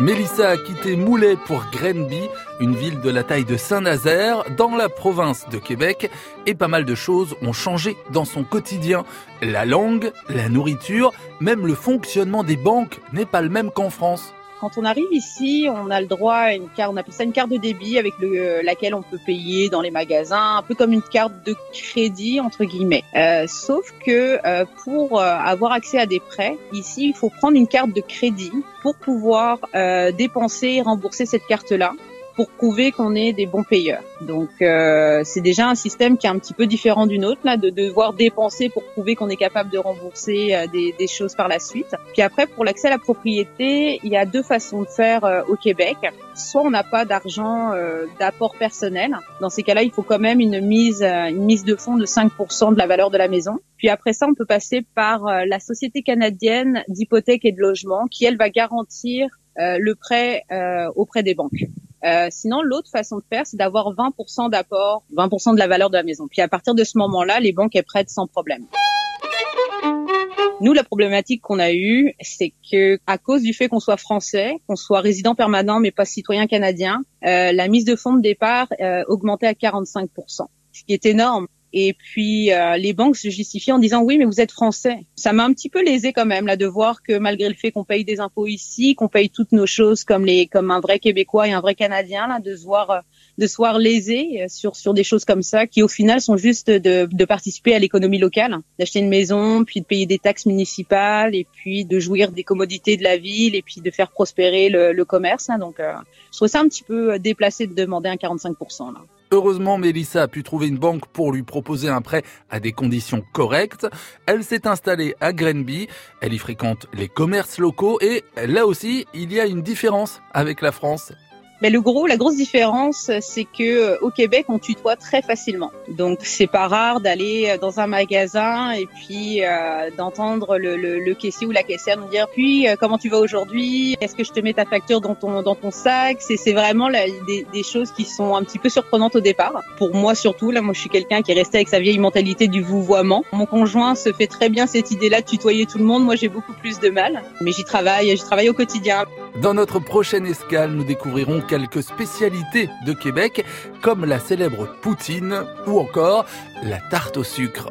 Mélissa a quitté Moulet pour Grenby, une ville de la taille de Saint-Nazaire, dans la province de Québec, et pas mal de choses ont changé dans son quotidien. La langue, la nourriture, même le fonctionnement des banques n'est pas le même qu'en France. Quand on arrive ici, on a le droit à une carte, on appelle ça une carte de débit avec le, laquelle on peut payer dans les magasins, un peu comme une carte de crédit entre guillemets. Euh, sauf que euh, pour euh, avoir accès à des prêts, ici, il faut prendre une carte de crédit pour pouvoir euh, dépenser et rembourser cette carte-là pour prouver qu'on est des bons payeurs. Donc euh, c'est déjà un système qui est un petit peu différent d'une autre là, de devoir dépenser pour prouver qu'on est capable de rembourser euh, des, des, choses par la suite. Puis après pour l'accès à la propriété, il y a deux façons de faire euh, au Québec. Soit on n'a pas d'argent euh, d'apport personnel. Dans ces cas-là, il faut quand même une mise une mise de fonds de 5% de la valeur de la maison. Puis après ça, on peut passer par la Société canadienne d'hypothèque et de logement qui elle va garantir le prêt auprès des banques. Euh, sinon, l'autre façon de faire, c'est d'avoir 20% d'apport, 20% de la valeur de la maison. Puis à partir de ce moment-là, les banques elles prêtent sans problème. Nous, la problématique qu'on a eue, c'est que à cause du fait qu'on soit français, qu'on soit résident permanent mais pas citoyen canadien, euh, la mise de fonds de départ euh, augmentait à 45%, ce qui est énorme. Et puis euh, les banques se justifient en disant oui, mais vous êtes français. Ça m'a un petit peu lésé quand même là de voir que malgré le fait qu'on paye des impôts ici, qu'on paye toutes nos choses comme les comme un vrai Québécois et un vrai Canadien là, de se voir euh, de se voir lésé sur sur des choses comme ça qui au final sont juste de, de participer à l'économie locale, d'acheter une maison, puis de payer des taxes municipales et puis de jouir des commodités de la ville et puis de faire prospérer le, le commerce. Hein. Donc euh, je trouve ça un petit peu déplacé de demander un 45 là. Heureusement, Mélissa a pu trouver une banque pour lui proposer un prêt à des conditions correctes. Elle s'est installée à Grenby. Elle y fréquente les commerces locaux et là aussi, il y a une différence avec la France. Mais le gros, la grosse différence, c'est que euh, au Québec, on tutoie très facilement. Donc, c'est pas rare d'aller euh, dans un magasin et puis euh, d'entendre le, le, le, caissier ou la caissière nous dire puis euh, comment tu vas aujourd'hui? Est-ce que je te mets ta facture dans ton dans ton sac c'est vraiment la, des, des, choses qui sont un petit peu surprenantes au départ. Pour moi surtout, là, moi je suis quelqu'un qui est resté avec sa vieille mentalité du vouvoiement. Mon conjoint se fait très bien cette idée-là de tutoyer tout le monde. Moi, j'ai beaucoup plus de mal, mais j'y travaille, j'y travaille au quotidien. Dans notre prochaine escale, nous découvrirons quelques spécialités de Québec, comme la célèbre poutine ou encore la tarte au sucre.